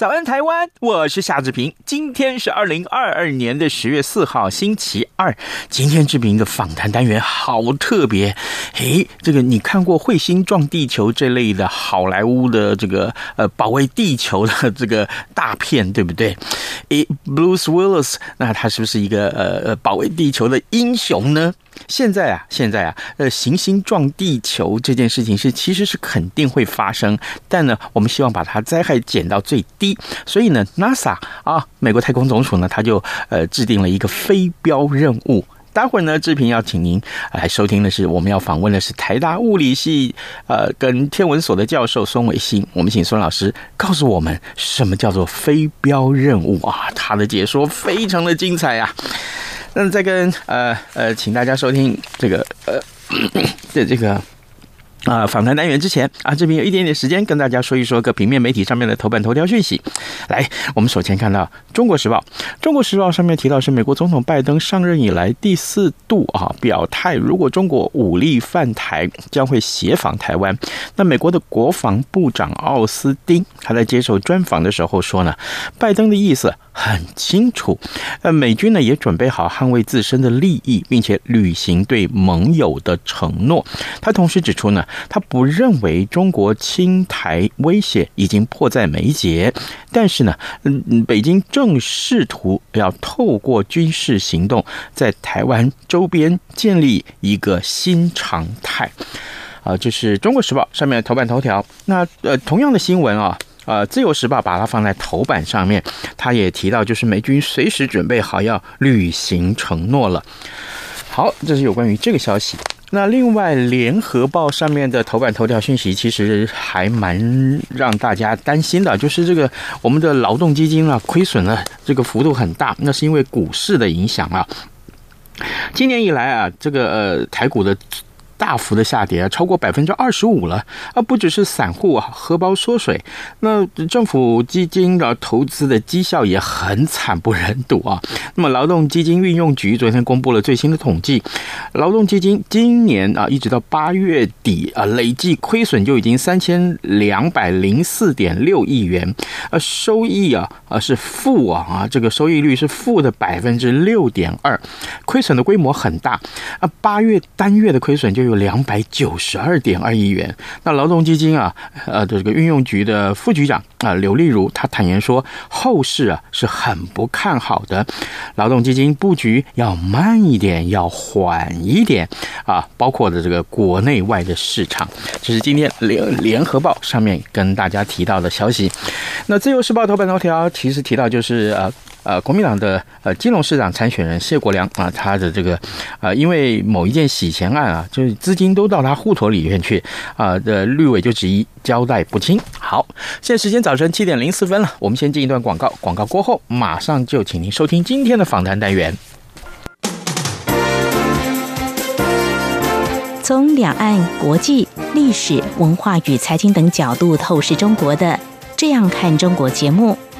早安，台湾！我是夏志平。今天是二零二二年的十月四号，星期二。今天志平的访谈单元好特别，诶，这个你看过《彗星撞地球》这类的好莱坞的这个呃保卫地球的这个大片，对不对？诶，Bruce Willis，那他是不是一个呃呃保卫地球的英雄呢？现在啊，现在啊，呃，行星撞地球这件事情是其实是肯定会发生，但呢，我们希望把它灾害减到最低，所以呢，NASA 啊，美国太空总署呢，他就呃制定了一个飞镖任务。待会儿呢，志平要请您来收听的是我们要访问的是台大物理系呃跟天文所的教授孙伟新，我们请孙老师告诉我们什么叫做飞镖任务啊，他的解说非常的精彩啊。那再跟呃呃，请大家收听这个呃 的这个。啊，访谈单元之前啊，这边有一点点时间跟大家说一说个平面媒体上面的头版头条讯息。来，我们首先看到《中国时报》，《中国时报》上面提到是美国总统拜登上任以来第四度啊表态，如果中国武力犯台，将会协防台湾。那美国的国防部长奥斯汀他在接受专访的时候说呢，拜登的意思很清楚，呃，美军呢也准备好捍卫自身的利益，并且履行对盟友的承诺。他同时指出呢。他不认为中国侵台威胁已经迫在眉睫，但是呢，嗯，北京正试图要透过军事行动在台湾周边建立一个新常态。啊，这是《中国时报》上面的头版头条。那呃，同样的新闻啊，呃，《自由时报》把它放在头版上面，他也提到，就是美军随时准备好要履行承诺了。好，这是有关于这个消息。那另外，《联合报》上面的头版头条讯息其实还蛮让大家担心的，就是这个我们的劳动基金啊亏损了，这个幅度很大，那是因为股市的影响啊。今年以来啊，这个呃台股的。大幅的下跌，超过百分之二十五了啊！不只是散户啊，荷包缩水，那政府基金的投资的绩效也很惨不忍睹啊。那么，劳动基金运用局昨天公布了最新的统计，劳动基金今年啊，一直到八月底啊，累计亏损就已经三千两百零四点六亿元，啊，收益啊啊是负啊啊，这个收益率是负的百分之六点二，亏损的规模很大啊，八月单月的亏损就。有两百九十二点二亿元。那劳动基金啊，呃，这个运用局的副局长啊，刘丽如，他坦言说，后市啊是很不看好的，劳动基金布局要慢一点，要缓一点啊，包括的这个国内外的市场。这是今天联联合报上面跟大家提到的消息。那自由时报头版头条其实提到就是呃。呃，国民党的呃金融市长参选人谢国梁啊，他的这个呃，因为某一件洗钱案啊，就是资金都到他户头里面去啊，的绿委就质疑交代不清。好，现在时间早晨七点零四分了，我们先进一段广告，广告过后马上就请您收听今天的访谈单元。从两岸、国际、历史文化与财经等角度透视中国的，这样看中国节目。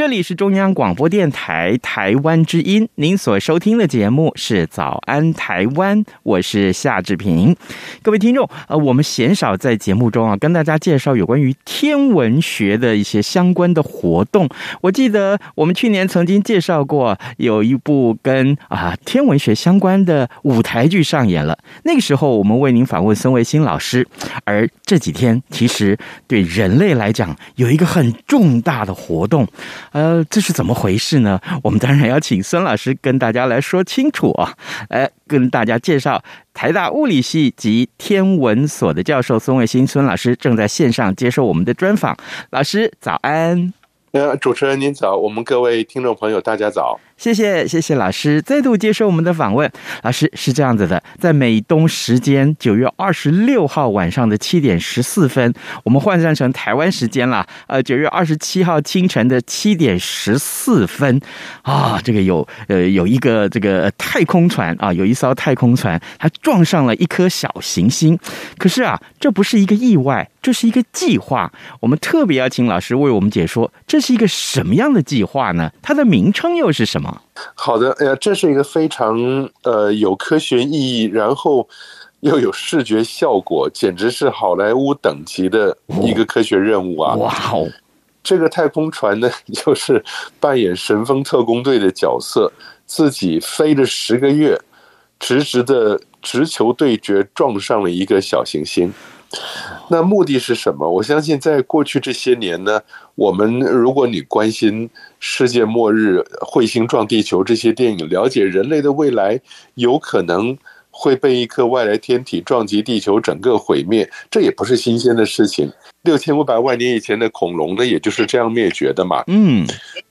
这里是中央广播电台台湾之音，您所收听的节目是《早安台湾》，我是夏志平。各位听众，呃，我们鲜少在节目中啊跟大家介绍有关于天文学的一些相关的活动。我记得我们去年曾经介绍过，有一部跟啊天文学相关的舞台剧上演了。那个时候我们为您访问孙维新老师，而这几天其实对人类来讲有一个很重大的活动。呃，这是怎么回事呢？我们当然要请孙老师跟大家来说清楚啊！来跟大家介绍，台大物理系及天文所的教授孙卫星孙老师正在线上接受我们的专访。老师早安。呃，主持人您早，我们各位听众朋友大家早。谢谢谢谢老师再度接受我们的访问。老师是这样子的，在美东时间九月二十六号晚上的七点十四分，我们换算成台湾时间了，呃，九月二十七号清晨的七点十四分啊，这个有呃有一个这个太空船啊，有一艘太空船，它撞上了一颗小行星。可是啊，这不是一个意外，这是一个计划。我们特别要请老师为我们解说，这是一个什么样的计划呢？它的名称又是什么？好的，哎呀，这是一个非常呃有科学意义，然后又有视觉效果，简直是好莱坞等级的一个科学任务啊！哇哦，这个太空船呢，就是扮演神风特工队的角色，自己飞了十个月，直直的直球对决，撞上了一个小行星。那目的是什么？我相信在过去这些年呢，我们如果你关心世界末日、彗星撞地球这些电影，了解人类的未来有可能会被一颗外来天体撞击地球，整个毁灭，这也不是新鲜的事情。六千五百万年以前的恐龙呢，也就是这样灭绝的嘛。嗯，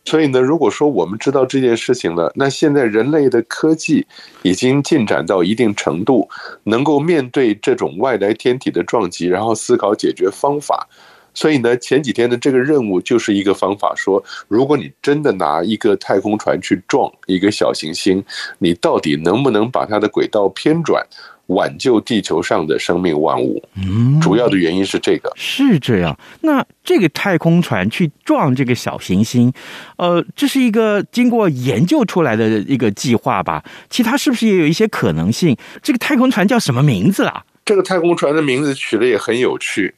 所以呢，如果说我们知道这件事情了，那现在人类的科技已经进展到一定程度，能够面对这种外来天体的撞击，然后思考解决方法。所以呢，前几天的这个任务就是一个方法，说如果你真的拿一个太空船去撞一个小行星，你到底能不能把它的轨道偏转？挽救地球上的生命万物，嗯，主要的原因是这个，是这样。那这个太空船去撞这个小行星，呃，这是一个经过研究出来的一个计划吧？其他是不是也有一些可能性？这个太空船叫什么名字啊？这个太空船的名字取的也很有趣。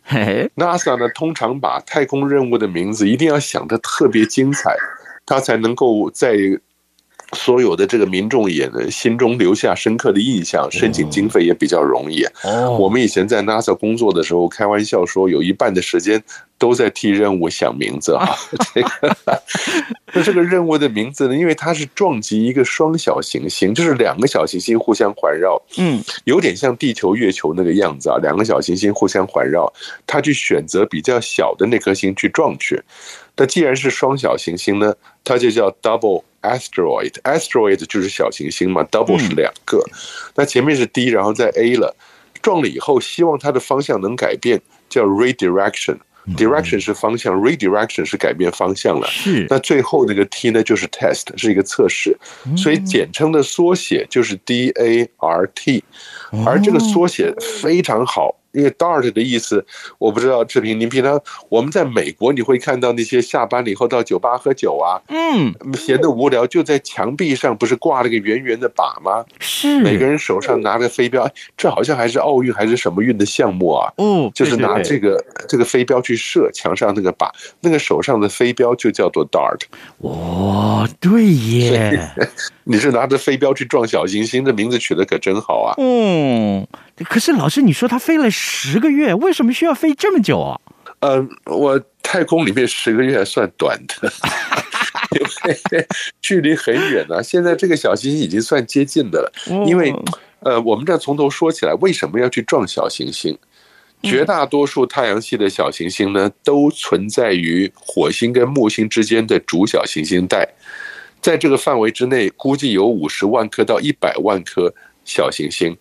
，NASA 呢，通常把太空任务的名字一定要想得特别精彩，它才能够在。所有的这个民众也心中留下深刻的印象，申请经费也比较容易。哦，我们以前在 NASA 工作的时候，开玩笑说，有一半的时间都在替任务想名字啊。这个，那这个任务的名字呢？因为它是撞击一个双小行星，就是两个小行星互相环绕，嗯，有点像地球、月球那个样子啊。两个小行星互相环绕，它去选择比较小的那颗星去撞去。那既然是双小行星呢，它就叫 double。Asteroid，asteroid 就是小行星嘛，double 是两个，那前面是 D，然后在 A 了，撞了以后，希望它的方向能改变，叫 redirection，direction 是方向，redirection 是改变方向了。是，那最后那个 T 呢，就是 test，是一个测试，所以简称的缩写就是 DART，而这个缩写非常好。因为 DART 的意思，我不知道志平，您平常我们在美国你会看到那些下班了以后到酒吧喝酒啊，嗯，闲得无聊就在墙壁上不是挂了个圆圆的靶吗？是，每个人手上拿着飞镖，这好像还是奥运还是什么运的项目啊？嗯，就是拿这个这个飞镖去射墙上那个靶，那个手上的飞镖就叫做 DART。哦，对耶，你是拿着飞镖去撞小行星，这名字取得可真好啊。嗯。可是老师，你说他飞了十个月，为什么需要飞这么久啊？呃，我太空里面十个月还算短的，因为距离很远啊。现在这个小行星已经算接近的了，因为呃，我们这从头说起来，为什么要去撞小行星？绝大多数太阳系的小行星呢，都存在于火星跟木星之间的主小行星带，在这个范围之内，估计有五十万颗到一百万颗小行星。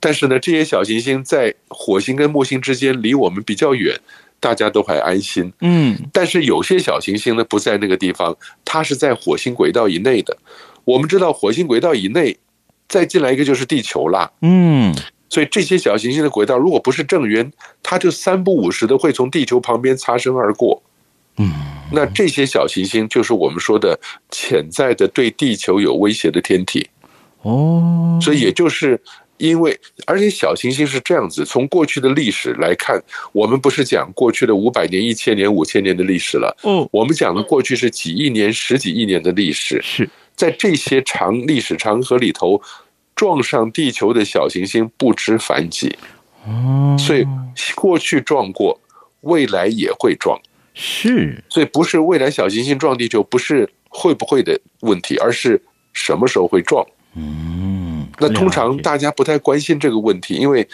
但是呢，这些小行星在火星跟木星之间离我们比较远，大家都还安心。嗯，但是有些小行星呢，不在那个地方，它是在火星轨道以内的。我们知道，火星轨道以内再进来一个就是地球啦。嗯。所以这些小行星的轨道，如果不是正圆，它就三不五时的会从地球旁边擦身而过。嗯，那这些小行星就是我们说的潜在的对地球有威胁的天体。哦，所以也就是因为，而且小行星是这样子，从过去的历史来看，我们不是讲过去的五百年、一千年、五千年的历史了。嗯，我们讲的过去是几亿年、十几亿年的历史。是在这些长历史长河里头。撞上地球的小行星不知凡几，哦所以过去撞过，未来也会撞。是，所以不是未来小行星撞地球，不是会不会的问题，而是什么时候会撞。嗯，那通常大家不太关心这个问题，因为。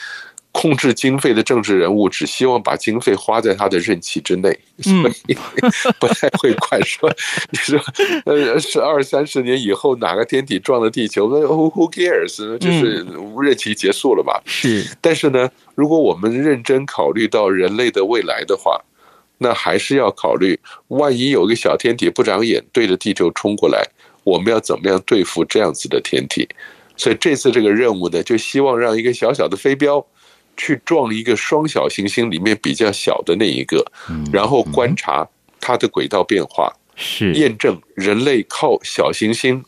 控制经费的政治人物只希望把经费花在他的任期之内，所以不太会管说你说呃是二三十年以后哪个天体撞了地球，那 who cares？就是任期结束了吧。是，但是呢，如果我们认真考虑到人类的未来的话，那还是要考虑，万一有个小天体不长眼对着地球冲过来，我们要怎么样对付这样子的天体？所以这次这个任务呢，就希望让一个小小的飞镖。去撞一个双小行星里面比较小的那一个，然后观察它的轨道变化，是验证人类靠小行星。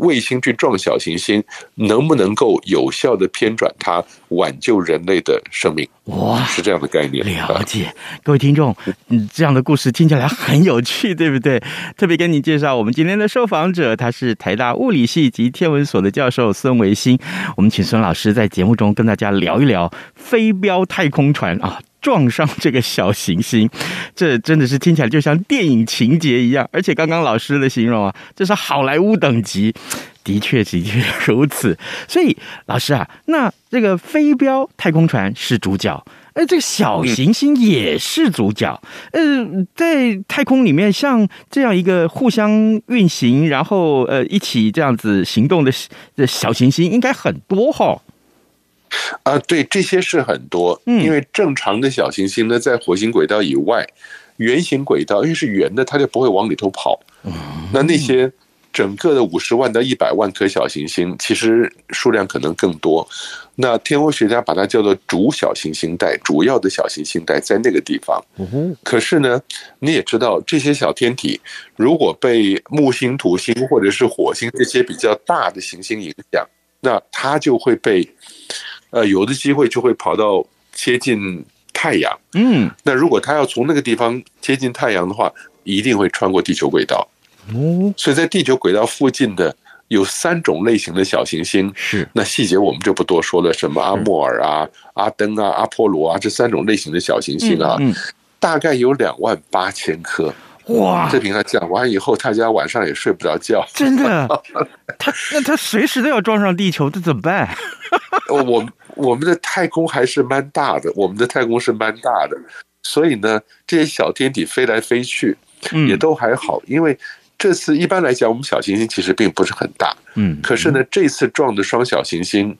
卫星去撞小行星，能不能够有效的偏转它，挽救人类的生命？哇，是这样的概念。了解，各位听众，嗯，这样的故事听起来很有趣，对不对？特别跟你介绍我们今天的受访者，他是台大物理系及天文所的教授孙维新。我们请孙老师在节目中跟大家聊一聊飞镖太空船啊。撞上这个小行星，这真的是听起来就像电影情节一样。而且刚刚老师的形容啊，这是好莱坞等级，的确的确如此。所以老师啊，那这个飞镖太空船是主角，而这个小行星也是主角。呃，在太空里面，像这样一个互相运行，然后呃一起这样子行动的的小行星，应该很多哈。啊，对，这些是很多，因为正常的小行星呢，在火星轨道以外，圆形轨道，因为是圆的，它就不会往里头跑。那那些整个的五十万到一百万颗小行星，其实数量可能更多。那天文学家把它叫做主小行星带，主要的小行星带在那个地方。可是呢，你也知道，这些小天体如果被木星、土星或者是火星这些比较大的行星影响，那它就会被。呃，有的机会就会跑到接近太阳，嗯，那如果它要从那个地方接近太阳的话，一定会穿过地球轨道，哦，所以在地球轨道附近的有三种类型的小行星，是。那细节我们就不多说了，什么阿莫尔啊、阿登啊、阿波罗啊这三种类型的小行星啊，嗯，大概有两万八千颗，哇，这瓶他讲完以后，大家晚上也睡不着觉，真的，他那他随时都要撞上地球，这怎么办？我。我们的太空还是蛮大的，我们的太空是蛮大的，所以呢，这些小天体飞来飞去，也都还好。因为这次一般来讲，我们小行星其实并不是很大，嗯，可是呢，这次撞的双小行星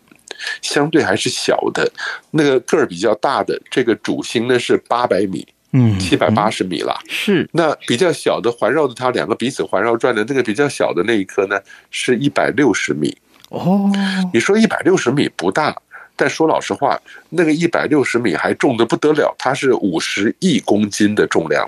相对还是小的，那个个儿比较大的这个主星呢是八百米，嗯，七百八十米了，是。那比较小的环绕着它两个彼此环绕转的那个比较小的那一颗呢是一百六十米。哦，你说一百六十米不大。但说老实话，那个一百六十米还重的不得了，它是五十亿公斤的重量。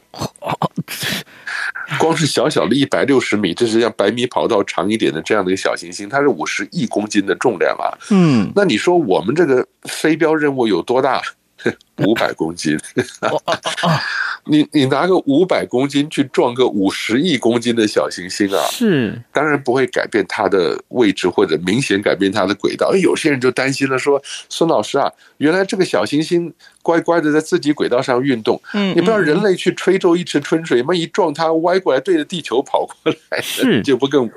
光是小小的一百六十米，这是像百米跑道长一点的这样的一个小行星，它是五十亿公斤的重量啊。嗯，那你说我们这个飞镖任务有多大？五百公斤。你你拿个五百公斤去撞个五十亿公斤的小行星啊，是当然不会改变它的位置或者明显改变它的轨道。哎，有些人就担心了，说孙老师啊，原来这个小行星乖乖的在自己轨道上运动，嗯，你不要人类去吹皱一池春水嘛？一撞它歪过来对着地球跑过来，是 就不更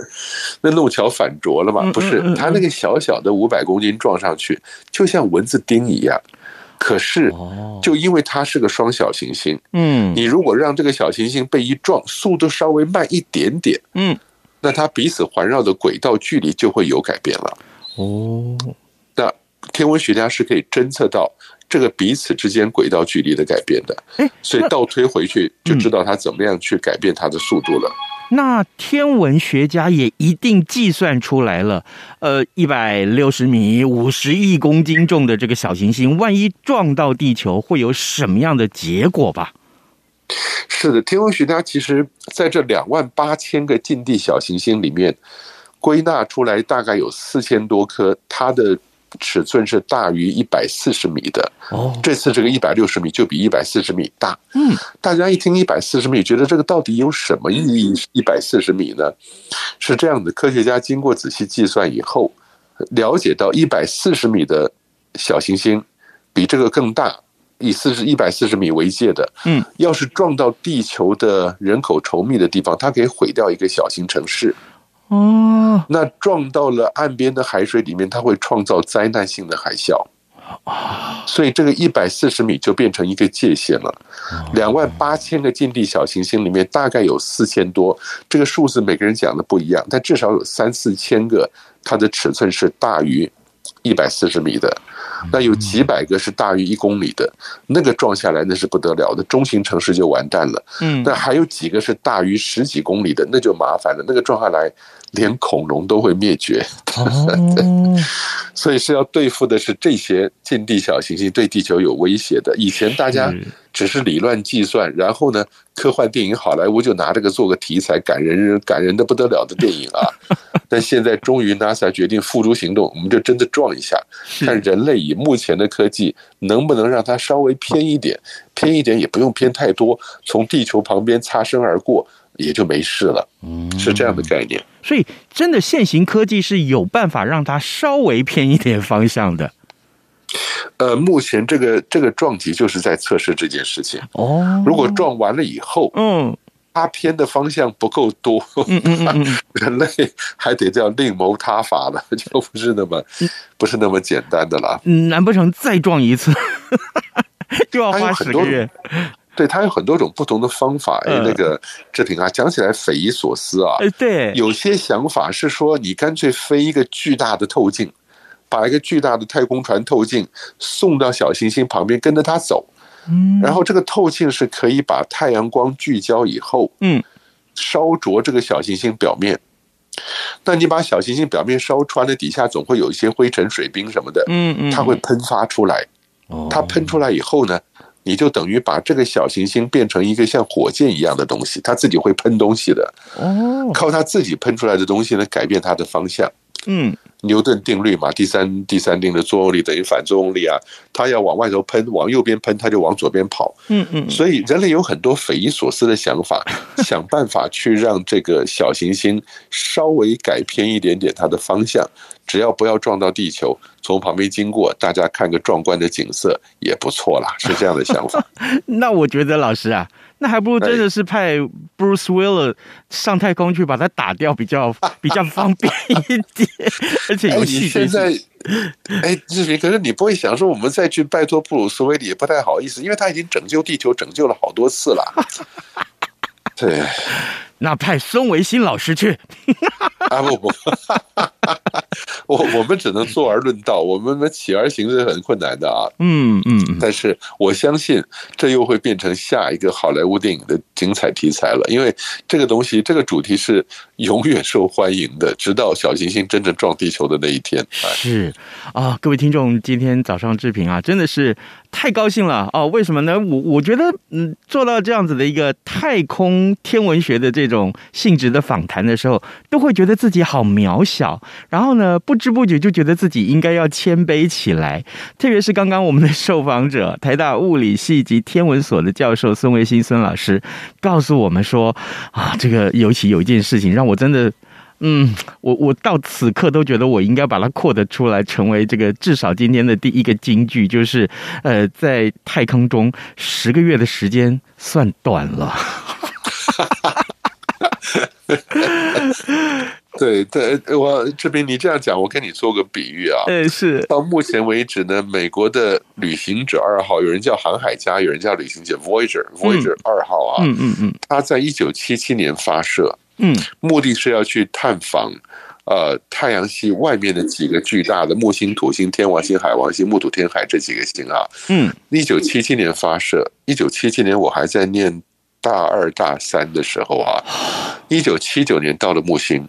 那弄巧反拙了吗？不是，它那个小小的五百公斤撞上去，就像蚊子叮一样。可是，就因为它是个双小行星，嗯，你如果让这个小行星被一撞，速度稍微慢一点点，嗯，那它彼此环绕的轨道距离就会有改变了。哦，那天文学家是可以侦测到这个彼此之间轨道距离的改变的，所以倒推回去就知道它怎么样去改变它的速度了。那天文学家也一定计算出来了，呃，一百六十米、五十亿公斤重的这个小行星，万一撞到地球，会有什么样的结果吧？是的，天文学家其实在这两万八千个近地小行星里面，归纳出来大概有四千多颗，它的。尺寸是大于一百四十米的哦，这次这个一百六十米就比一百四十米大。嗯，大家一听一百四十米，觉得这个到底有什么意义？一百四十米呢？是这样的，科学家经过仔细计算以后，了解到一百四十米的小行星比这个更大，以四十一百四十米为界的，嗯，要是撞到地球的人口稠密的地方，它可以毁掉一个小型城市。哦，那撞到了岸边的海水里面，它会创造灾难性的海啸。所以这个一百四十米就变成一个界限了。两万八千个近地小行星里面，大概有四千多，这个数字每个人讲的不一样，但至少有三四千个，它的尺寸是大于一百四十米的。那有几百个是大于一公里的，那个撞下来那是不得了的，中型城市就完蛋了。嗯，那还有几个是大于十几公里的，那就麻烦了，那个撞下来连恐龙都会灭绝。哦，所以是要对付的是这些近地小行星对地球有威胁的。以前大家只是理论计算，然后呢，科幻电影好莱坞就拿这个做个题材，感人感人的不得了的电影啊。但现在终于 NASA 决定付诸行动，我们就真的撞一下，看人类以目前的科技能不能让它稍微偏一点，偏一点也不用偏太多，从地球旁边擦身而过也就没事了。嗯，是这样的概念。所以，真的现行科技是有办法让它稍微偏一点方向的。呃，目前这个这个撞击就是在测试这件事情。哦，如果撞完了以后，嗯。它偏的方向不够多，嗯嗯嗯，人类还得叫另谋他法了，就不是那么不是那么简单的了。难不成再撞一次 就要花十个月？对，它有很多种不同的方法。哎，那个志平啊，讲起来匪夷所思啊。对，有些想法是说，你干脆飞一个巨大的透镜，把一个巨大的太空船透镜送到小行星旁边，跟着它走。嗯然后这个透镜是可以把太阳光聚焦以后，嗯，烧灼这个小行星表面。那你把小行星表面烧穿了，底下总会有一些灰尘、水冰什么的，嗯嗯，它会喷发出来。它喷出来以后呢，你就等于把这个小行星变成一个像火箭一样的东西，它自己会喷东西的。哦，靠它自己喷出来的东西呢，改变它的方向。嗯。牛顿定律嘛，第三第三定的作用力等于反作用力啊，它要往外头喷，往右边喷，它就往左边跑。嗯嗯，所以人类有很多匪夷所思的想法，想办法去让这个小行星稍微改偏一点点它的方向，只要不要撞到地球，从旁边经过，大家看个壮观的景色也不错啦，是这样的想法。那我觉得老师啊。那还不如真的是派 Bruce Willis 上太空去把它打掉，比较 比较方便一点，而且有戏。现在，哎，志平，可是你不会想说，我们再去拜托布鲁斯威利也不太好意思，因为他已经拯救地球拯救了好多次了。对。那派孙维新老师去 啊不不，我我们只能坐而论道，我们们起而行是很困难的啊。嗯嗯，但是我相信这又会变成下一个好莱坞电影的精彩题材了，因为这个东西这个主题是永远受欢迎的，直到小行星真正撞地球的那一天。是啊，各位听众，今天早上志平啊，真的是。太高兴了哦！为什么呢？我我觉得，嗯，做到这样子的一个太空天文学的这这种性质的访谈的时候，都会觉得自己好渺小，然后呢，不知不觉就觉得自己应该要谦卑起来。特别是刚刚我们的受访者，台大物理系及天文所的教授孙维新孙老师告诉我们说，啊，这个尤其有一件事情让我真的。嗯，我我到此刻都觉得我应该把它扩得出来，成为这个至少今天的第一个金句，就是呃，在太空中十个月的时间算短了。对 对，我这边，你这样讲，我跟你做个比喻啊。嗯，是。到目前为止呢，美国的旅行者二号，有人叫航海家，有人叫旅行者 Voyager，Voyager 二号啊。嗯嗯嗯。他在一九七七年发射，嗯，目的是要去探访呃太阳系外面的几个巨大的木星、土星、天王星、海王星、木土天海这几个星啊。嗯。一九七七年发射，一九七七年我还在念大二大三的时候啊，一九七九年到了木星。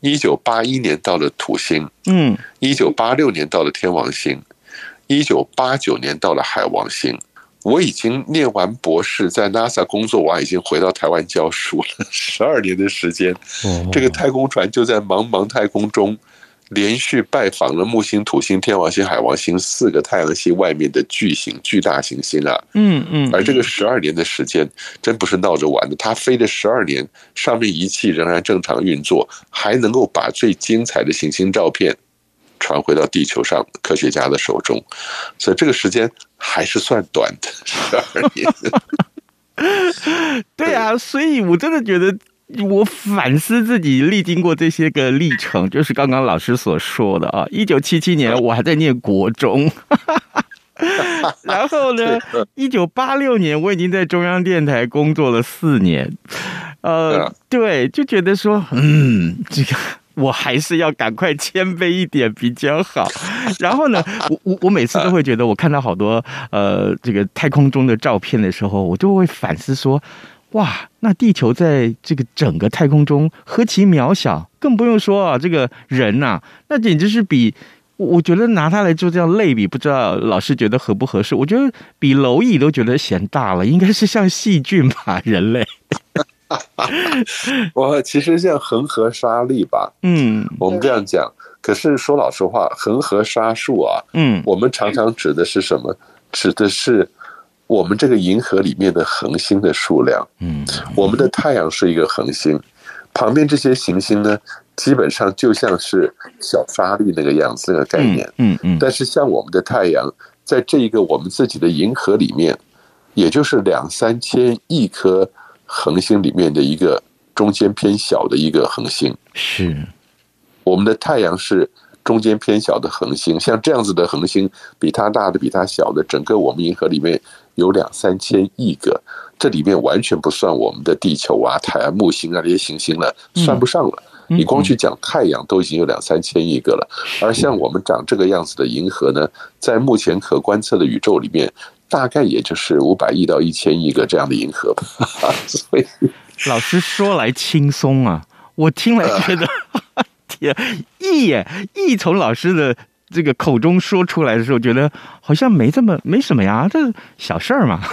一九八一年到了土星，嗯，一九八六年到了天王星，一九八九年到了海王星。我已经念完博士，在 NASA 工作完，已经回到台湾教书了，十二年的时间。这个太空船就在茫茫太空中。连续拜访了木星、土星、天王星、海王星四个太阳系外面的巨型、巨大行星啊，嗯嗯，而这个十二年的时间真不是闹着玩的。它飞了十二年，上面仪器仍然正常运作，还能够把最精彩的行星照片传回到地球上科学家的手中，所以这个时间还是算短的，十二年。对啊，所以我真的觉得。我反思自己历经过这些个历程，就是刚刚老师所说的啊。一九七七年我还在念国中，然后呢，一九八六年我已经在中央电台工作了四年。呃，对，就觉得说，嗯，这个我还是要赶快谦卑一点比较好。然后呢，我我我每次都会觉得，我看到好多呃这个太空中的照片的时候，我就会反思说。哇，那地球在这个整个太空中何其渺小，更不用说啊，这个人呐、啊，那简直是比我觉得拿它来做这样类比，不知道老师觉得合不合适？我觉得比蝼蚁都觉得嫌大了，应该是像细菌吧，人类。我其实像恒河沙粒吧，嗯，我们这样讲。可是说老实话，恒河沙数啊，嗯，我们常常指的是什么？指的是。我们这个银河里面的恒星的数量，嗯，我们的太阳是一个恒星，旁边这些行星呢，基本上就像是小沙粒那个样子，那个概念，嗯嗯。但是像我们的太阳，在这一个我们自己的银河里面，也就是两三千亿颗恒星里面的一个中间偏小的一个恒星，是我们的太阳是。中间偏小的恒星，像这样子的恒星，比它大的、比它小的，整个我们银河里面有两三千亿个，这里面完全不算我们的地球啊、太阳、木星啊这些行星了，算不上了。你光去讲太阳，都已经有两三千亿个了。而像我们长这个样子的银河呢，在目前可观测的宇宙里面，大概也就是五百亿到一千亿个这样的银河吧。所以，老师说来轻松啊，我听来觉得。亿耶，亿从老师的这个口中说出来的时候，觉得好像没这么没什么呀，这小事儿嘛。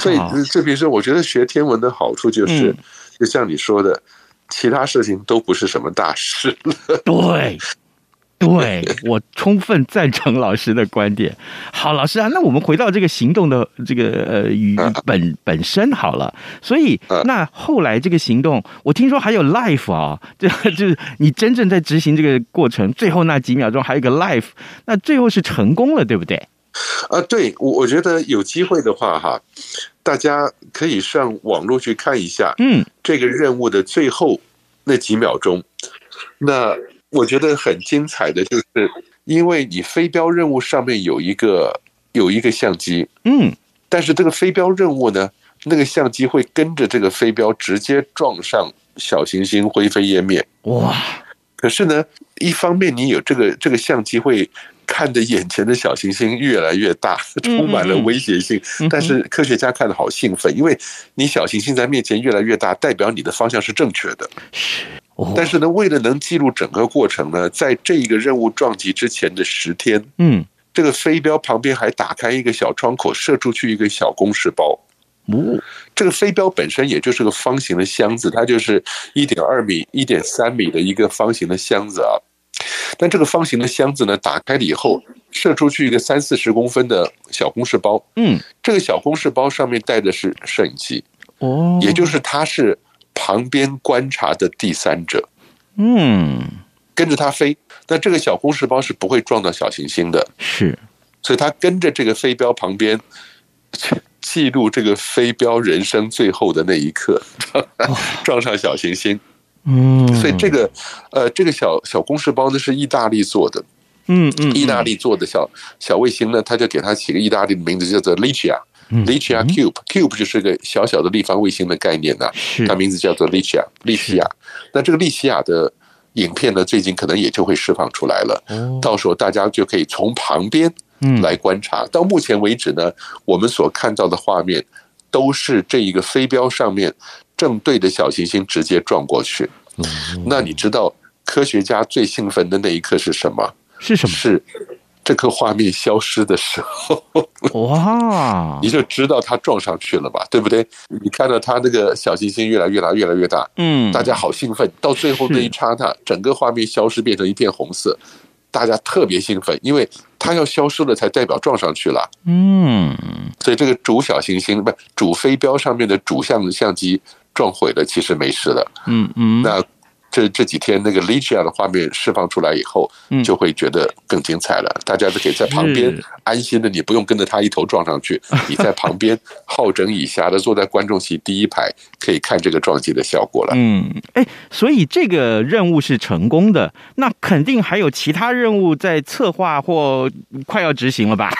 所以这平时我觉得学天文的好处就是，嗯、就像你说的，其他事情都不是什么大事了。对。对，我充分赞成老师的观点。好，老师啊，那我们回到这个行动的这个呃语本本身好了。所以那后来这个行动，我听说还有 life 啊，这 就是你真正在执行这个过程，最后那几秒钟还有一个 life，那最后是成功了，对不对？啊，对，我我觉得有机会的话哈，大家可以上网络去看一下，嗯，这个任务的最后那几秒钟，那。我觉得很精彩的就是，因为你飞镖任务上面有一个有一个相机，嗯，但是这个飞镖任务呢，那个相机会跟着这个飞镖直接撞上小行星灰飞烟灭。哇！可是呢，一方面你有这个这个相机会看着眼前的小行星越来越大，充满了威胁性，但是科学家看的好兴奋，因为你小行星在面前越来越大，代表你的方向是正确的。但是呢，为了能记录整个过程呢，在这一个任务撞击之前的十天，嗯，这个飞镖旁边还打开一个小窗口，射出去一个小公式包。哦，这个飞镖本身也就是个方形的箱子，它就是一点二米、一点三米的一个方形的箱子啊。但这个方形的箱子呢，打开了以后，射出去一个三四十公分的小公式包。嗯，这个小公式包上面带的是摄影机。哦，也就是它是。旁边观察的第三者，嗯，跟着他飞，那这个小公事包是不会撞到小行星的，是，所以他跟着这个飞镖旁边，记录这个飞镖人生最后的那一刻，撞上小行星。嗯，所以这个呃，这个小小公式包呢是意大利做的。嗯嗯，意大利做的小小卫星呢，他就给它起个意大利的名字，叫做 Licia，Licia Cube，Cube 就是个小小的立方卫星的概念呐。是，它名字叫做 Licia，利西亚。那这个利西亚的影片呢，最近可能也就会释放出来了。到时候大家就可以从旁边来观察。到目前为止呢，我们所看到的画面都是这一个飞镖上面正对着小行星直接撞过去。那你知道科学家最兴奋的那一刻是什么？是什么？是这颗画面消失的时候，哇！你就知道它撞上去了吧，对不对？你看到它那个小行星越来越大，越来越大，嗯，大家好兴奋。到最后那一刹那，整个画面消失，变成一片红色，大家特别兴奋，因为它要消失了，才代表撞上去了。嗯，所以这个主小行星不主飞镖上面的主相相机撞毁了，其实没事的。嗯嗯，那。这这几天那个 Ligia 的画面释放出来以后，就会觉得更精彩了。大家都可以在旁边安心的，你不用跟着他一头撞上去，你在旁边好整以暇的坐在观众席第一排，可以看这个撞击的效果了。嗯，哎，所以这个任务是成功的，那肯定还有其他任务在策划或快要执行了吧？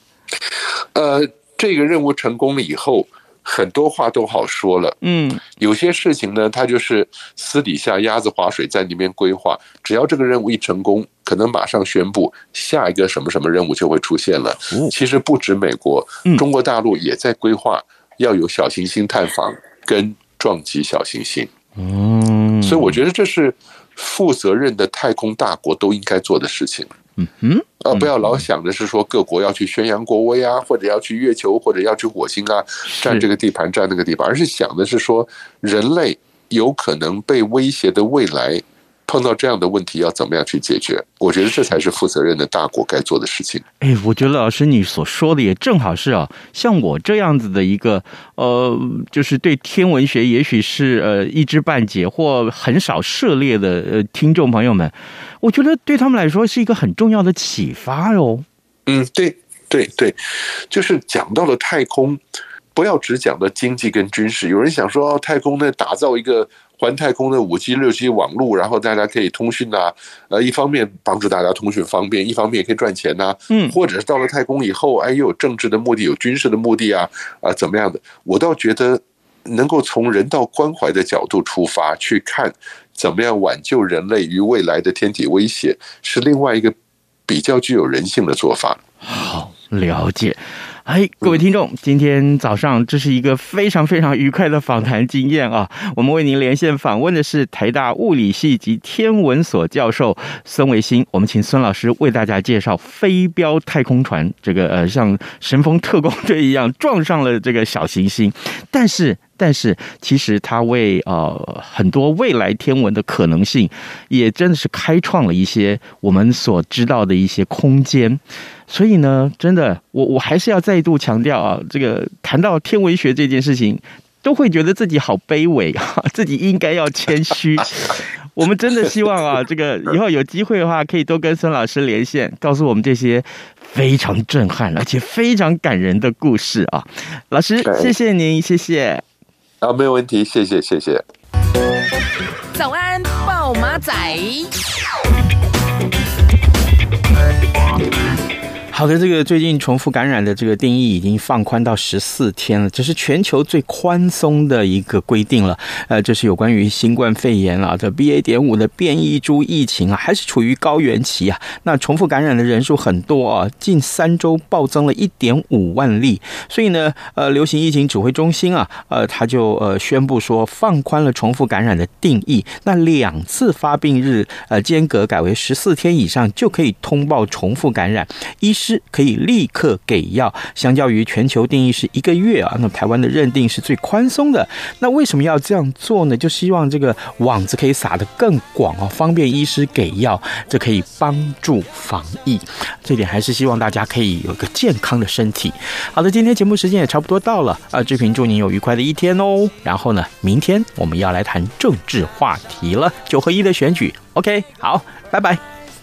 呃，这个任务成功了以后。很多话都好说了，嗯，有些事情呢，他就是私底下鸭子划水在里面规划，只要这个任务一成功，可能马上宣布下一个什么什么任务就会出现了。其实不止美国，中国大陆也在规划要有小行星探访跟撞击小行星。嗯，所以我觉得这是负责任的太空大国都应该做的事情。嗯哼，啊，不要老想着是说各国要去宣扬国威啊，或者要去月球，或者要去火星啊，占这个地盘，占那个地盘，而是想的是说人类有可能被威胁的未来。碰到这样的问题要怎么样去解决？我觉得这才是负责任的大国该做的事情。哎，我觉得老师你所说的也正好是啊，像我这样子的一个呃，就是对天文学也许是呃一知半解或很少涉猎的呃听众朋友们，我觉得对他们来说是一个很重要的启发哟。嗯，对对对，就是讲到了太空，不要只讲到经济跟军事。有人想说，哦，太空呢，打造一个。环太空的五 G、六 G 网络，然后大家可以通讯呐，呃，一方面帮助大家通讯方便，一方面也可以赚钱呐，嗯，或者是到了太空以后，哎，又有政治的目的，有军事的目的啊，啊，怎么样的？我倒觉得能够从人道关怀的角度出发去看，怎么样挽救人类于未来的天体威胁，是另外一个比较具有人性的做法。好，了解。哎，各位听众，今天早上这是一个非常非常愉快的访谈经验啊！我们为您连线访问的是台大物理系及天文所教授孙维新，我们请孙老师为大家介绍飞镖太空船，这个呃像神风特工队一样撞上了这个小行星，但是但是其实它为呃很多未来天文的可能性，也真的是开创了一些我们所知道的一些空间。所以呢，真的，我我还是要再度强调啊，这个谈到天文学这件事情，都会觉得自己好卑微啊，自己应该要谦虚。我们真的希望啊，这个以后有机会的话，可以多跟孙老师连线，告诉我们这些非常震撼而且非常感人的故事啊。老师，谢谢您，谢谢。啊，没有问题，谢谢，谢谢。早安，暴马仔。好的，这个最近重复感染的这个定义已经放宽到十四天了，这是全球最宽松的一个规定了。呃，这是有关于新冠肺炎啊，这 BA. 点五的变异株疫情啊，还是处于高原期啊。那重复感染的人数很多啊，近三周暴增了一点五万例。所以呢，呃，流行疫情指挥中心啊，呃，他就呃宣布说放宽了重复感染的定义，那两次发病日呃间隔改为十四天以上就可以通报重复感染，医师。可以立刻给药，相较于全球定义是一个月啊，那台湾的认定是最宽松的。那为什么要这样做呢？就希望这个网子可以撒得更广啊，方便医师给药，这可以帮助防疫。这点还是希望大家可以有一个健康的身体。好的，今天节目时间也差不多到了啊，志平祝您有愉快的一天哦。然后呢，明天我们要来谈政治话题了，九合一的选举。OK，好，拜拜。